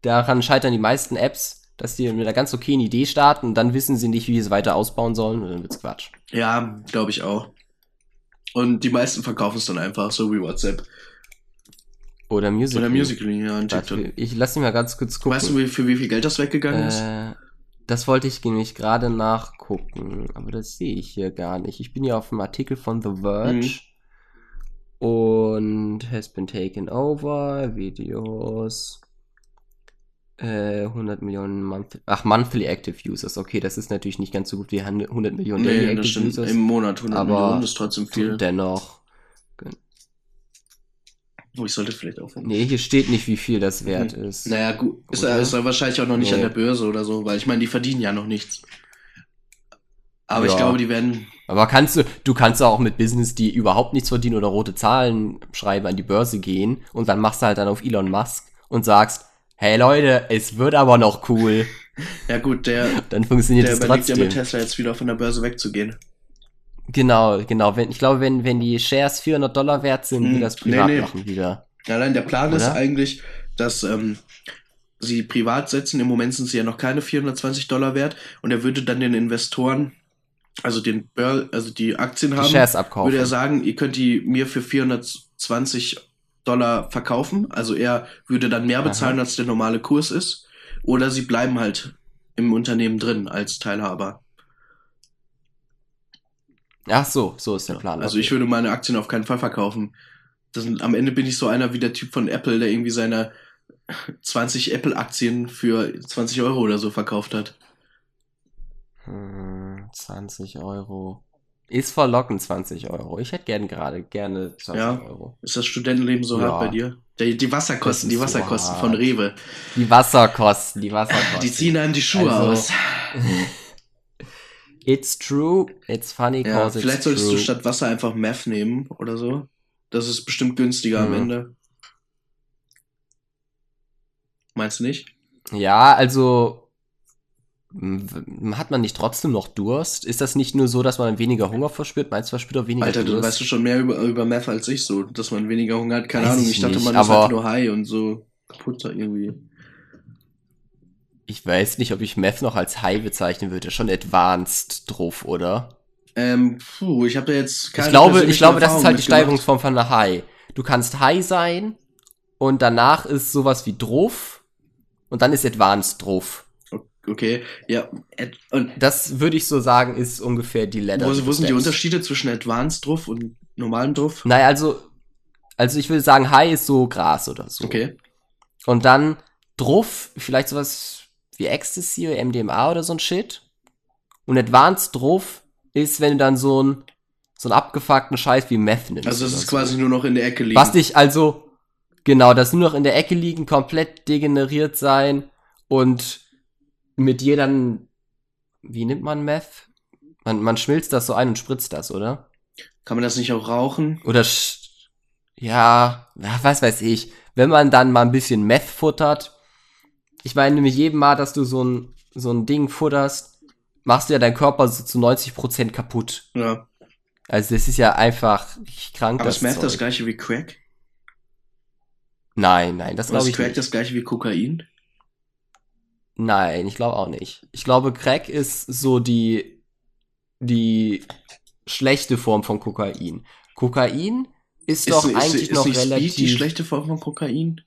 daran scheitern die meisten Apps, dass die mit einer ganz okayen Idee starten und dann wissen sie nicht, wie sie es weiter ausbauen sollen und dann wird's Quatsch. ja, glaube ich auch. Und die meisten verkaufen es dann einfach, so wie WhatsApp. Oder Musical. Oder Musical.ly, ja, und TikTok. Ich lass mich mal ganz kurz gucken. Weißt du, für wie viel Geld das weggegangen ist? Äh, das wollte ich nämlich gerade nachgucken, aber das sehe ich hier gar nicht. Ich bin ja auf dem Artikel von The Verge Mhm. und has been taken over, Videos, äh, 100 Millionen Month ach, monthly active users. Okay, das ist natürlich nicht ganz so gut wie 100 Millionen daily Nee, das active users. Im Monat 100 aber Millionen ist trotzdem viel. Dennoch. Oh, ich sollte vielleicht aufhören. Nee, hier steht nicht, wie viel das wert ist. Naja, gut. Ist, ist er wahrscheinlich auch noch nicht Nee. an der Börse oder so, weil ich meine, die verdienen ja noch nichts. Aber ich Ja. glaube, die werden. Aber kannst du, du kannst auch mit Business, die überhaupt nichts verdienen oder rote Zahlen schreiben, an die Börse gehen und dann machst du halt dann auf Elon Musk und sagst, hey Leute, es wird aber noch cool. Ja, gut, der, Dann funktioniert der es überlegt ja trotzdem. mit Tesla jetzt wieder von der Börse wegzugehen. genau, genau. Wenn, ich glaube, wenn, wenn die Shares 400 Dollar wert sind, Hm, wird das nee, privat nee. machen wieder. Allein der Plan ist Oder? eigentlich, dass ähm, sie privat setzen. Im Moment sind sie ja noch keine 420 Dollar wert. Und er würde dann den Investoren, also den Bör also die Aktien Die haben, Shares abkaufen. würde er sagen, ihr könnt die mir für 420 Dollar verkaufen. Also er würde dann mehr Aha. bezahlen, als der normale Kurs ist. Oder sie bleiben halt im Unternehmen drin als Teilhaber. Ach so, so ist der Plan. Also okay. ich würde meine Aktien auf keinen Fall verkaufen. Das am Ende bin ich so einer wie der Typ von Apple, der irgendwie seine 20 Apple-Aktien für 20 Euro oder so verkauft hat. Hm, 20 Euro. Ist verlockend 20 Euro. Ich hätte gern gerade gerne 20 Ja. Euro. Ist das Studentenleben so Ja. hart bei dir? Die, die Wasserkosten, die so Wasserkosten hart. von Rewe. Die Wasserkosten, die Wasserkosten. Die ziehen einem die Schuhe Also, aus. It's true, it's funny Ja, cause vielleicht it's solltest true. du statt Wasser einfach Meth nehmen oder so. Das ist bestimmt günstiger am Hm. Ende. Meinst du nicht? Ja, also hat man nicht trotzdem noch Durst? Ist das nicht nur so, dass man weniger Hunger verspürt? Meinst du, verspürt auch weniger Alter, du Durst? weißt du schon mehr über, über Meth als ich so, dass man weniger Hunger hat. Keine Weiß Ahnung, ich dachte, nicht, man ist halt nur high und so. kaputter irgendwie. Ich weiß nicht, ob ich Meth noch als High bezeichnen würde. Schon advanced drauf, oder? Ähm, puh, ich habe da jetzt keine ich glaube, ich glaube, das ist halt die. Steigerungsform von einer High. Du kannst High sein und danach ist sowas wie drauf und dann ist advanced drauf. Okay, ja. Ad- Und Das würde ich so sagen, ist ungefähr die Ladder. wo, wo sind die. Unterschiede zwischen Advanced Druff und normalem Druff? Naja, also, also ich würde sagen, High ist so Gras oder so. Okay. Und dann Druff, vielleicht sowas wie Ecstasy oder MDMA oder so ein Shit. Und Advanced Druff ist, wenn du dann so ein so einen abgefuckten Scheiß wie Meth nimmst. Also es oder ist so. quasi nur noch in der Ecke liegen. Was dich also, genau, das nur noch in der Ecke liegen, komplett degeneriert sein und mit jeder, wie nimmt man Meth? Man, man schmilzt das so ein und spritzt das, oder? Kann man das nicht auch rauchen? Oder, sch- ja, was weiß ich. Wenn man dann mal ein bisschen Meth futtert, ich meine, mit jedem Mal, dass du so ein, so ein Ding futterst, machst du ja deinen Körper so zu 90% kaputt. Ja. Also das ist ja einfach krank. Aber ist Meth das gleiche wie Crack? Nein, nein, das glaube ist ich Crack nicht. das gleiche wie Kokain? Nein, ich glaube auch nicht. Ich glaube, Crack ist so die, die schlechte Form von Kokain. Kokain ist, doch ist, eigentlich ist noch nicht Speed relativ. die schlechte Form von Kokain?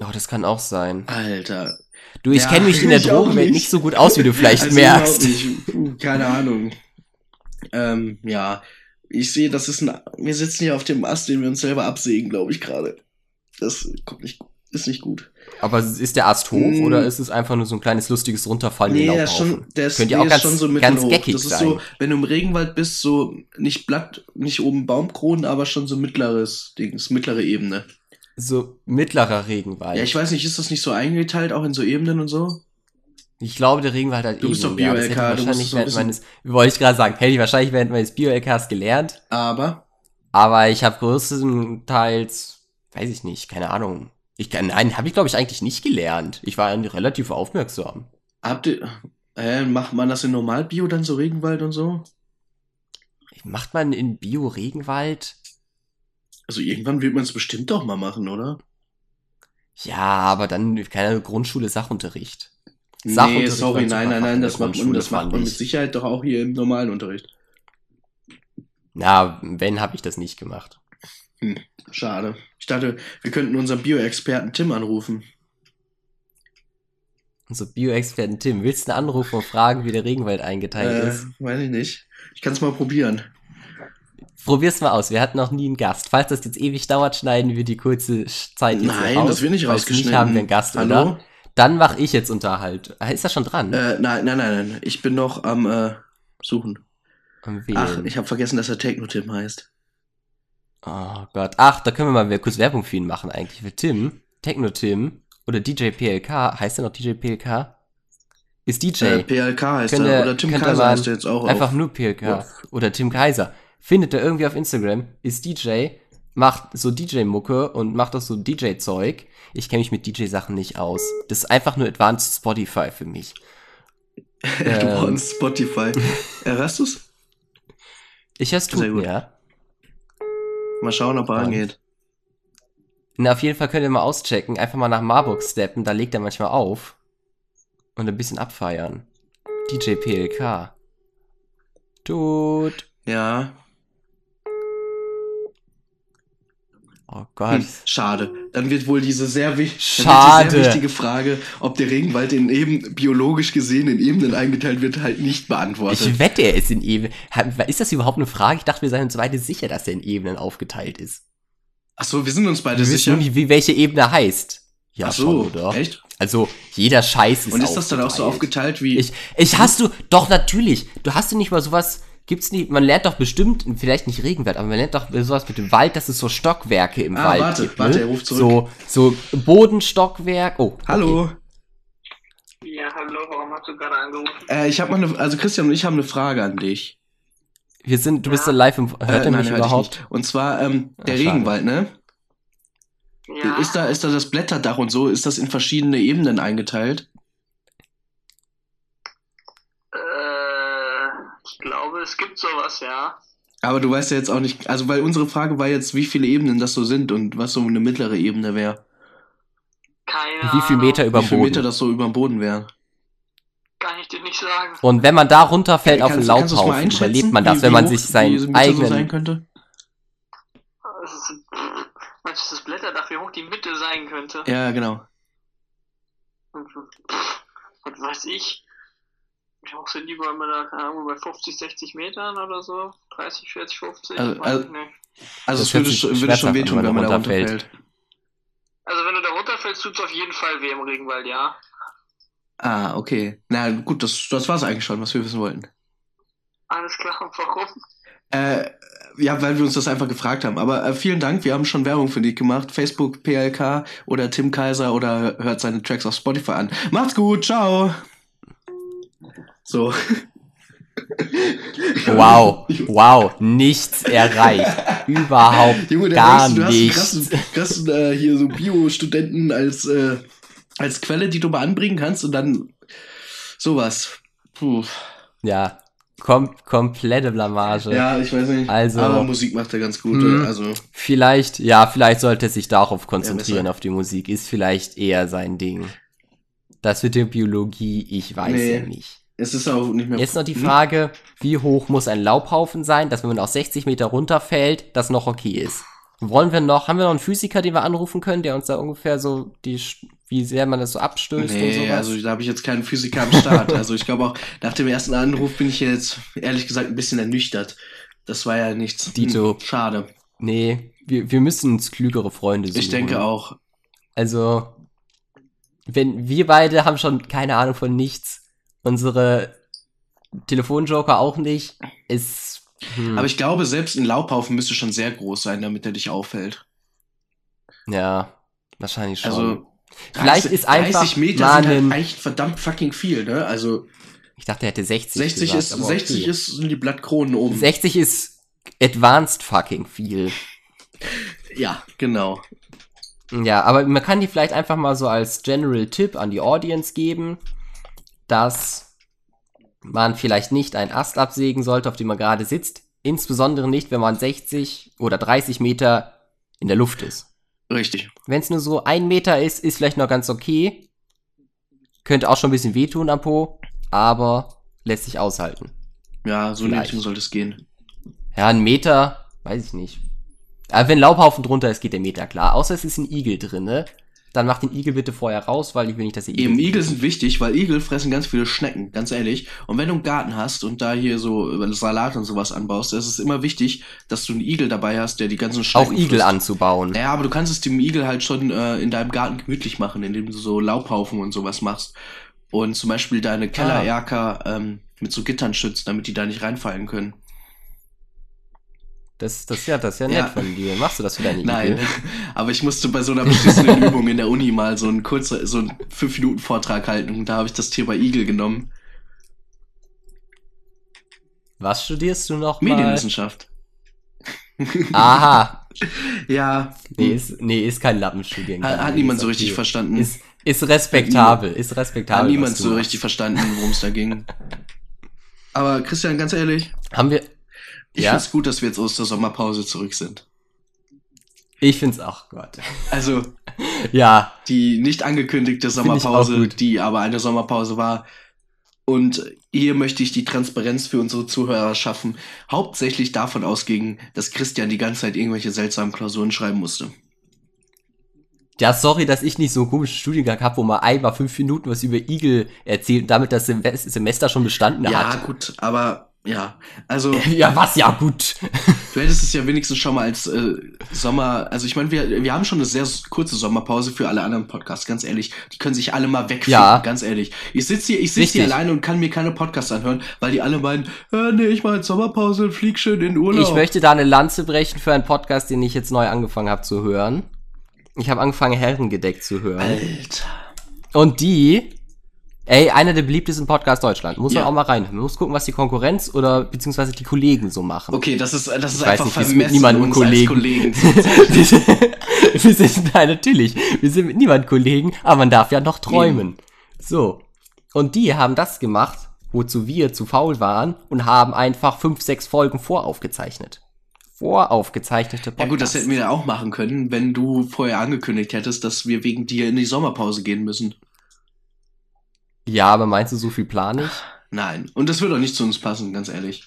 oh, das kann auch sein. Alter. Du, ich Ja, kenne mich in der Drogenwelt nicht. nicht so gut aus, wie du vielleicht Also merkst. Puh, Keine Ahnung. Ähm, ja. Ich sehe, das ist ein. Wir sitzen hier auf dem Ast, den wir uns selber absägen, glaube ich, gerade. Das kommt nicht, ist nicht gut. Aber ist der Ast hoch Mm. oder ist es einfach nur so ein kleines lustiges Runterfallen? Nee, der ist schon, der ist, ja nee, auch ganz, schon so mittelhoch. Das ist sein. so, wenn du im Regenwald bist, so nicht Blatt, nicht oben Baumkronen, aber schon so mittleres Dings, mittlere Ebene. so mittlerer Regenwald. Ja, ich weiß nicht, ist das nicht so eingeteilt, auch in so Ebenen und so? Ich glaube, der Regenwald hat Du bist Ebenen, doch ja, Bio-LK, ich du wahrscheinlich so meines, wollte ich gerade sagen, hätte ich wahrscheinlich während meines Bio-LKs gelernt, Aber, aber ich habe größtenteils, weiß ich nicht, keine Ahnung. Ich kann, nein, habe ich glaube ich eigentlich nicht gelernt. Ich war relativ aufmerksam. habt ihr, äh, macht man das in Normalbio dann so Regenwald und so? Macht man in Bio-Regenwald? Also irgendwann wird man es bestimmt doch mal machen, oder? Ja, aber dann keine Grundschule Sachunterricht. Nee, Sachunterricht sorry, war nein, nein, nein, das macht man, das macht man mit ich. Sicherheit doch auch hier im normalen Unterricht. Na, wenn habe ich das nicht gemacht. Schade. Ich dachte, wir könnten unseren Bio-Experten Tim anrufen. So Bio-Experten Tim, willst du einen Anruf und fragen, wie der Regenwald eingeteilt Äh, ist? weiß ich nicht. Ich kann es mal probieren. Probier's mal aus. Wir hatten noch nie einen Gast. Falls das jetzt ewig dauert, schneiden wir die kurze Zeit jetzt Nein, raus. das wird nicht rausgeschnitten. nicht, haben wir einen Gast, Hallo? oder? Dann mache ich jetzt Unterhalt. Ah, Ist das schon dran? Äh, nein, nein, nein, nein. Ich bin noch am äh, Suchen. Ach, ich habe vergessen, dass er Techno-Tim heißt. Oh Gott. Ach, da können wir mal kurz Werbung für ihn machen eigentlich. Für Tim, Techno-Tim oder DJ PLK. Heißt er noch DJ PLK? Ist DJ. Äh, PLK heißt er. Oder Tim Kaiser heißt er jetzt auch. Einfach auf. nur PLK. Ja. Oder Tim Kaiser. Findet er irgendwie auf Instagram, ist DJ, macht so DJ-Mucke und macht auch so DJ-Zeug. Ich kenne mich mit DJ-Sachen nicht aus. Das ist einfach nur Advanced Spotify für mich. du ähm, brauchst Spotify. äh, hörst du's? Ich hör's tun, ja. Mal schauen, ob er Und? angeht. Na, auf jeden Fall könnt ihr mal auschecken. Einfach mal nach Marburg steppen, da legt er manchmal auf. Und ein bisschen abfeiern. DJ PLK. Tut. Ja. Oh Gott. Hm, schade. Dann wird wohl diese sehr, wi Schade. sehr wichtige Frage, ob der Regenwald in eben biologisch gesehen in Ebenen eingeteilt wird, halt nicht beantwortet. Ich wette, er ist in Ebenen. Ist das überhaupt eine Frage? Ich dachte, wir seien uns beide sicher, dass er in Ebenen aufgeteilt ist. Ach so, wir sind uns beide Wir wissen sicher. nur nicht, wie welche Ebene heißt. Ja, Ach so, schon, oder? echt? Also, jeder Scheiß ist Und ist das dann auch so aufgeteilt wie Ich, ich hast du, doch natürlich. Du hast du nicht mal sowas, gibt's nicht, man lernt doch bestimmt, vielleicht nicht Regenwald, aber man lernt doch sowas mit dem Wald, dass es so Stockwerke im Ah, Wald warte, gibt. warte, ne? er ruft zurück. So, so Bodenstockwerk. Oh, okay. Hallo? Ja, hallo, warum hast du gerade angerufen? Äh, ich habe mal eine, also Christian und ich haben eine Frage an dich. Wir sind, du bist Ja. da live im, hört Äh, er nein, mich überhaupt? Und zwar ähm, der Ah, schade. Regenwald, ne? Ja, Ist da ist da das Blätterdach und so, ist das in verschiedene Ebenen eingeteilt? äh, ich glaube, es gibt sowas, ja. Aber du weißt ja jetzt auch nicht, also weil unsere Frage war jetzt, wie viele Ebenen das so sind und was so eine mittlere Ebene wäre. Keine Wie viel. Meter über Wie dem viel Boden? Meter das so über dem Boden wären. Kann ich dir nicht sagen. Und wenn man da runterfällt auf den Laubhaufen, überlebt man das, wie- wenn wie man sich seinen Mitte so eigenen... sein könnte? Das ist, meinst du das Blätterdach, wie hoch die Mitte sein könnte? Ja, genau. Was weiß ich? Wie hoch sind die bei, da, keine Ahnung, bei 50, 60 Metern oder so? 30, 40, 50? Also- also- ich. Also es würde, würde schon wehtun, wenn wenn man da runterfällt. runterfällt. Also wenn du da runterfällst, tut's auf jeden Fall weh im Regenwald, ja. Ah, okay. Na gut, das, das war es eigentlich schon, was wir wissen wollten. Alles klar, und warum? Äh, ja, weil wir uns das einfach gefragt haben. Aber äh, vielen Dank, wir haben schon Werbung für dich gemacht. Facebook, PLK oder Tim Kaiser oder hört seine Tracks auf Spotify an. Macht's gut, ciao. So. Wow, wow, nichts erreicht. Überhaupt Junge, gar denkst, du, nichts. hast krassen, krassen äh, hier so Bio-Studenten als, äh, als Quelle, die du mal anbringen kannst und dann sowas. Puh. Ja, kom komplette Blamage. Ja, ich weiß nicht. Also- Aber Musik macht er ganz gut. Mhm. Also, Vielleicht, ja, vielleicht sollte er sich darauf konzentrieren, besser. auf die Musik. Ist vielleicht eher sein Ding. Das mit der Biologie, ich weiß Nee. ja nicht. Es ist auch nicht mehr. Jetzt noch die Hm? Frage, wie hoch muss ein Laubhaufen sein, dass wenn man auf 60 Meter runterfällt, das noch okay ist? Wollen wir noch, haben wir noch einen Physiker, den wir anrufen können, der uns da ungefähr so die, wie sehr man das so abstößt und Nee, sowas? also da habe ich jetzt keinen Physiker am Start. also ich glaube auch, nach dem ersten Anruf bin ich jetzt ehrlich gesagt ein bisschen ernüchtert. Das war ja nichts. Dito. Hm, schade. nee, wir, wir müssen uns klügere Freunde suchen. Ich denke auch. Also, wenn wir beide haben schon keine Ahnung von nichts, unsere Telefonjoker auch nicht, ist. Hm, Aber ich glaube, selbst ein Laubhaufen müsste schon sehr groß sein, damit er dich auffällt. ja, wahrscheinlich schon. Also Vielleicht ist einfach 30 Meter mal sind halt echt verdammt fucking viel, ne? Also ich dachte, er hätte 60. 60 gesagt, ist aber 60 okay. ist sind die Blattkronen oben. 60 ist advanced fucking viel. Ja, genau. Ja, aber man kann die vielleicht einfach mal so als General Tipp an die Audience geben, dass man vielleicht nicht einen Ast absägen sollte, auf dem man gerade sitzt. Insbesondere nicht, wenn man 60 oder 30 Meter in der Luft ist. Richtig. Wenn es nur so ein Meter ist, ist vielleicht noch ganz okay. Könnte auch schon ein bisschen wehtun am Po, aber lässt sich aushalten. Ja, so Vielleicht. Sollte es gehen. Ja, ein Meter, weiß ich nicht. Aber wenn Laubhaufen drunter ist, geht der Meter klar. Außer es ist ein Igel drin, ne? Dann macht den Igel bitte vorher raus, weil ich will nicht, dass ihr Eben, Igel sind wichtig, weil Igel fressen ganz viele Schnecken, ganz ehrlich. Und wenn du einen Garten hast und da hier so Salat und sowas anbaust, ist es immer wichtig, dass du einen Igel dabei hast, der die ganzen auch Schnecken Igel frisst. anzubauen. Ja, aber du kannst es dem Igel halt schon äh, in deinem Garten gemütlich machen, indem du so Laubhaufen und sowas machst. Und zum Beispiel deine Kellererker ähm, mit so Gittern schützt, damit die da nicht reinfallen können. Das, das, ja, das ist ja Ja. nett von dir. Machst du das für deine Nein, Igel? aber ich musste bei so einer beschissenen Übung in der Uni mal so einen kurzen, so einen 5-Minuten-Vortrag halten und da habe ich das Thema Igel genommen. Was studierst du noch Medienwissenschaft. Aha. Ja, Nee, ist, nee, ist kein Lappenstudiengang. hat, hat niemand so richtig okay. verstanden. Ist, ist respektabel, ist respektabel. hat niemand so richtig verstanden, worum es da ging. Aber Christian, ganz ehrlich, Haben wir, ich Ja. find's gut, dass wir jetzt aus der Sommerpause zurück sind. ich find's auch Gott. Also Ja, die nicht angekündigte Sommerpause, die aber eine Sommerpause war. Und hier möchte ich die Transparenz für unsere Zuhörer schaffen. Hauptsächlich davon ausging, dass Christian die ganze Zeit irgendwelche seltsamen Klausuren schreiben musste. Ja, sorry, dass ich nicht so einen komischen Studiengang habe, wo man einmal fünf Minuten was über Igel erzählt und damit das Sem- Semester schon bestanden Ja, hat. gut, aber ja, also Ja, was? Ja, gut. du hättest es ja wenigstens schon mal als äh, Sommer, also ich meine, wir, wir haben schon eine sehr kurze Sommerpause für alle anderen Podcasts, ganz ehrlich. Die können sich alle mal wegfinden, Ja. ganz ehrlich. Ich sitze hier, ich sitze hier alleine und kann mir keine Podcasts anhören, weil die alle meinen, äh, nee, ich mach jetzt Sommerpause und flieg schön in den Urlaub. Ich möchte da eine Lanze brechen für einen Podcast, den ich jetzt neu angefangen habe zu hören. Ich habe angefangen, Herrengedeck zu hören. Alter. Und die, ey, einer der beliebtesten Podcasts Deutschland. Muss man Ja. auch mal reinhören. Man muss gucken, was die Konkurrenz oder beziehungsweise die Kollegen so machen. Okay, das ist, das ist Ich weiß einfach nicht, wie es mit niemandem Kollegen- Kollegen wir, sind, wir sind, nein, natürlich. Wir sind mit niemandem Kollegen, aber man darf ja noch träumen. So. Und die haben das gemacht, wozu wir zu faul waren und haben einfach fünf, sechs Folgen voraufgezeichnet. voraufgezeichnete Podcast. Ja gut, das hätten wir ja auch machen können, wenn du vorher angekündigt hättest, dass wir wegen dir in die Sommerpause gehen müssen. Ja, aber meinst du, so viel plan ich? Nein. Und das würde auch nicht zu uns passen, ganz ehrlich.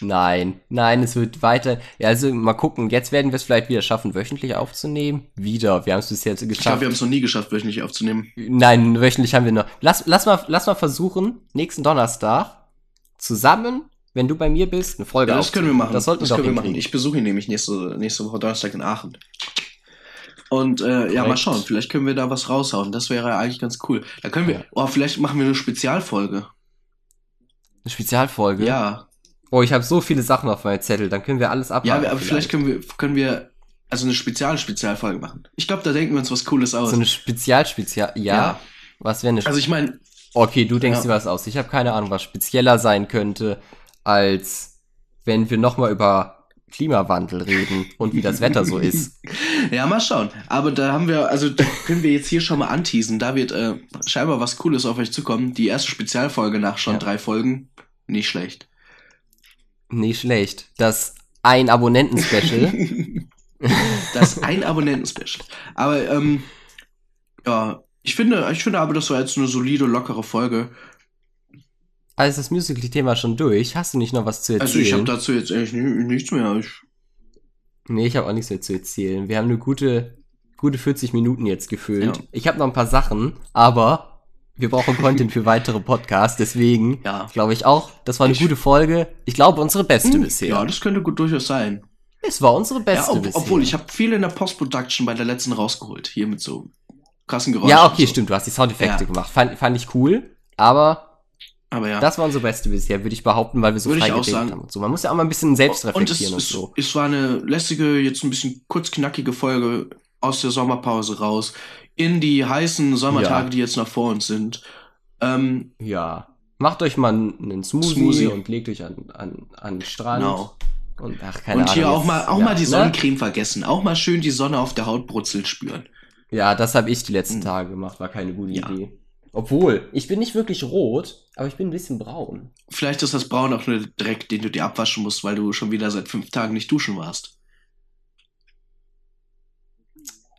Nein, nein, es wird weiter. Ja, also mal gucken. Jetzt werden wir es vielleicht wieder schaffen, wöchentlich aufzunehmen. Wieder. Wir haben es bis jetzt Ich glaube, geschafft. wir haben es noch nie geschafft, wöchentlich aufzunehmen. Nein, wöchentlich haben wir noch. Lass, lass, mal, lass mal versuchen, nächsten Donnerstag zusammen, wenn du bei mir bist, eine Folge Ja, das können wir machen. Das sollten wir doch können wir machen. Ich besuche ihn nämlich nächste, nächste Woche Donnerstag in Aachen. Und äh, ja, mal schauen, vielleicht können wir da was raushauen. Das wäre ja eigentlich ganz cool. Da können wir, Ja. oh, vielleicht machen wir eine Spezialfolge. Eine Spezialfolge. Ja, Oh, ich habe so viele Sachen auf meinem Zettel. Dann können wir alles ja, abhaken. aber vielleicht können wir, können wir also eine Spezial-Spezialfolge machen. Ich glaube, da denken wir uns was Cooles aus. so eine Spezial-Spezial. Ja. Ja. Was wäre eine also ich meine, Okay, du denkst Ja. dir was aus. Ich habe keine Ahnung, was spezieller sein könnte, als wenn wir nochmal über Klimawandel reden und wie das Wetter so ist. ja, mal schauen. Aber da haben wir, also da können wir jetzt hier schon mal anteasen. Da wird äh, scheinbar was Cooles auf euch zukommen. Die erste Spezialfolge nach schon Ja. drei Folgen. Nicht schlecht. Nicht schlecht. Das ein Abonnenten-Special. das ein Abonnenten-Special. Aber ähm, ja, ich finde, ich finde aber, das war jetzt eine solide, lockere Folge. Also ist das Musical.ly-Thema schon durch. Hast du nicht noch was zu erzählen? Also ich habe dazu jetzt eigentlich ni- nichts mehr. Ich, nee, ich habe auch nichts mehr zu erzählen. Wir haben eine gute, gute 40 Minuten jetzt gefüllt. Ja. Ich habe noch ein paar Sachen, aber wir brauchen Content für weitere Podcasts. Deswegen ja. glaube ich auch, das war eine Ich- gute Folge. Ich glaube, unsere beste Hm, bisher. Ja, das könnte gut durchaus sein. Es war unsere Ja, beste ob, bisher. obwohl, ich habe viel in der Post-Production bei der letzten rausgeholt. Hier mit so krassen Geräuschen. Ja, okay, so. stimmt, du hast die Soundeffekte Ja. gemacht. Fand, fand ich cool, aber Aber ja. das war unsere beste bisher, würde ich behaupten, weil wir so Würde frei auch geredet haben und so. Man muss ja auch mal ein bisschen selbst und es, reflektieren und, es, so. es war eine lässige, jetzt ein bisschen kurz knackige Folge aus der Sommerpause raus. In die heißen Sommertage, Ja. die jetzt noch vor uns sind. Ähm, Ja. Macht euch mal einen Smoothie, Smoothie. und legt euch an, an, an den Strand. genau. Und ach, keine Und hier Ahnung, auch mal, jetzt- auch ja, mal die ne? Sonnencreme vergessen. Auch mal schön die Sonne auf der Haut brutzeln spüren. Ja, das habe ich die letzten Hm. Tage gemacht, war keine gute Ja. Idee. Obwohl, ich bin nicht wirklich rot, aber ich bin ein bisschen braun. Vielleicht ist das Braun auch nur Dreck, den du dir abwaschen musst, weil du schon wieder seit fünf Tagen nicht duschen warst.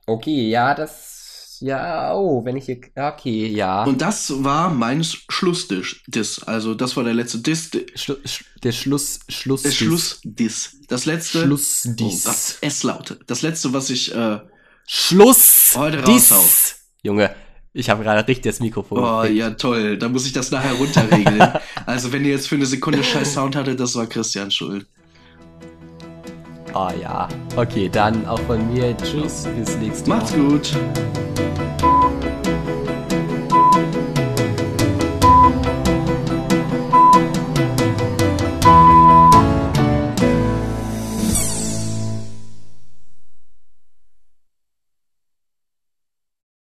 Okay, ja, das. Ja, oh, wenn ich hier. Okay, ja. Und das war mein Schlussdiss. Also, das war der letzte Diss. Schlu Sch der Schluss. Schluss. Der Schlussdiss. Das letzte. Schluss. Oh Gott, es laute. Das letzte, was ich. Äh, Schluss. Heute dies. raushau. Junge, ich habe gerade richtig das Mikrofon. Oh, gekriegt. ja, toll. Da muss ich das nachher runterregeln. also, wenn ihr jetzt für eine Sekunde scheiß Sound hattet, das war Christian schuld. Oh ja. Okay, dann auch von mir. Tschüss, bis nächstes Mal. Macht's gut.